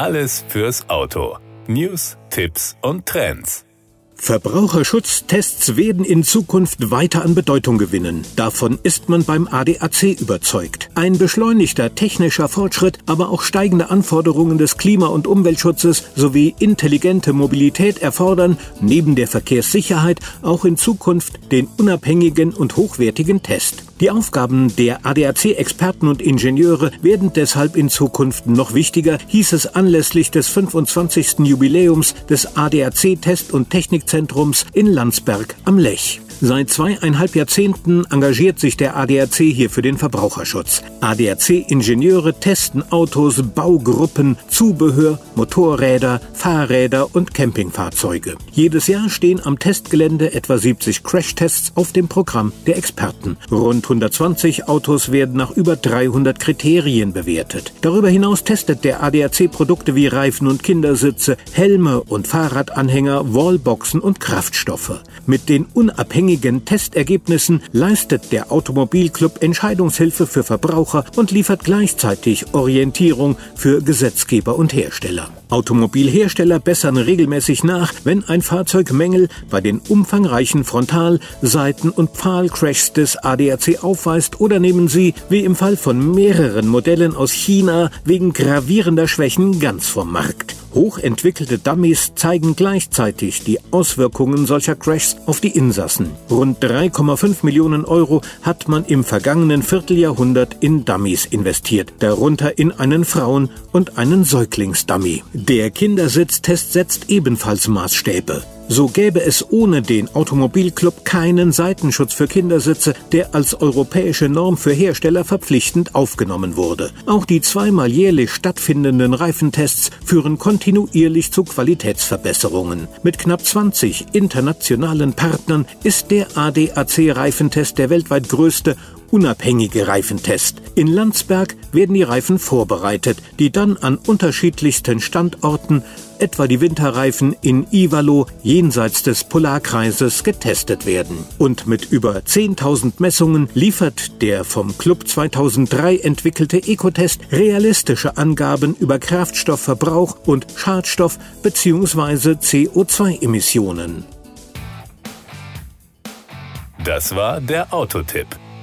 Alles fürs Auto. News, Tipps und Trends. Verbraucherschutztests werden in Zukunft weiter an Bedeutung gewinnen. Davon ist man beim ADAC überzeugt. Ein beschleunigter technischer Fortschritt, aber auch steigende Anforderungen des Klima- und Umweltschutzes sowie intelligente Mobilität erfordern, neben der Verkehrssicherheit, auch in Zukunft den unabhängigen und hochwertigen Test. Die Aufgaben der ADAC-Experten und Ingenieure werden deshalb in Zukunft noch wichtiger, hieß es anlässlich des 25. Jubiläums des ADAC-Test- und Technikzentrums in Landsberg am Lech. Seit zweieinhalb Jahrzehnten engagiert sich der ADAC hier für den Verbraucherschutz. ADAC-Ingenieure testen Autos, Baugruppen, Zubehör, Motorräder, Fahrräder und Campingfahrzeuge. Jedes Jahr stehen am Testgelände etwa 70 Crashtests auf dem Programm der Experten. Rund 120 Autos werden nach über 300 Kriterien bewertet. Darüber hinaus testet der ADAC Produkte wie Reifen und Kindersitze, Helme und Fahrradanhänger, Wallboxen und Kraftstoffe. Mit den unabhängigen unabhängigen Testergebnissen leistet der Automobilclub Entscheidungshilfe für Verbraucher und liefert gleichzeitig Orientierung für Gesetzgeber und Hersteller. Automobilhersteller bessern regelmäßig nach, wenn ein Fahrzeug Mängel bei den umfangreichen Frontal-, Seiten- und Pfahlcrashs des ADAC aufweist oder nehmen sie, wie im Fall von mehreren Modellen aus China, wegen gravierender Schwächen ganz vom Markt. Hochentwickelte Dummies zeigen gleichzeitig die Auswirkungen solcher Crashs auf die Insassen. Rund 3,5 Millionen Euro hat man im vergangenen Vierteljahrhundert in Dummies investiert, darunter in einen Frauen- und einen Säuglingsdummy. Der Kindersitztest setzt ebenfalls Maßstäbe. So gäbe es ohne den Automobilclub keinen Seitenschutz für Kindersitze, der als europäische Norm für Hersteller verpflichtend aufgenommen wurde. Auch die zweimal jährlich stattfindenden Reifentests führen kontinuierlich zu Qualitätsverbesserungen. Mit knapp 20 internationalen Partnern ist der ADAC-Reifentest der weltweit größte unabhängige Reifentest. In Landsberg werden die Reifen vorbereitet, die dann an unterschiedlichsten Standorten, etwa die Winterreifen in Ivalo jenseits des Polarkreises, getestet werden. Und mit über 10.000 Messungen liefert der vom Club 2003 entwickelte Ecotest realistische Angaben über Kraftstoffverbrauch und Schadstoff- bzw. CO2-Emissionen. Das war der Autotipp.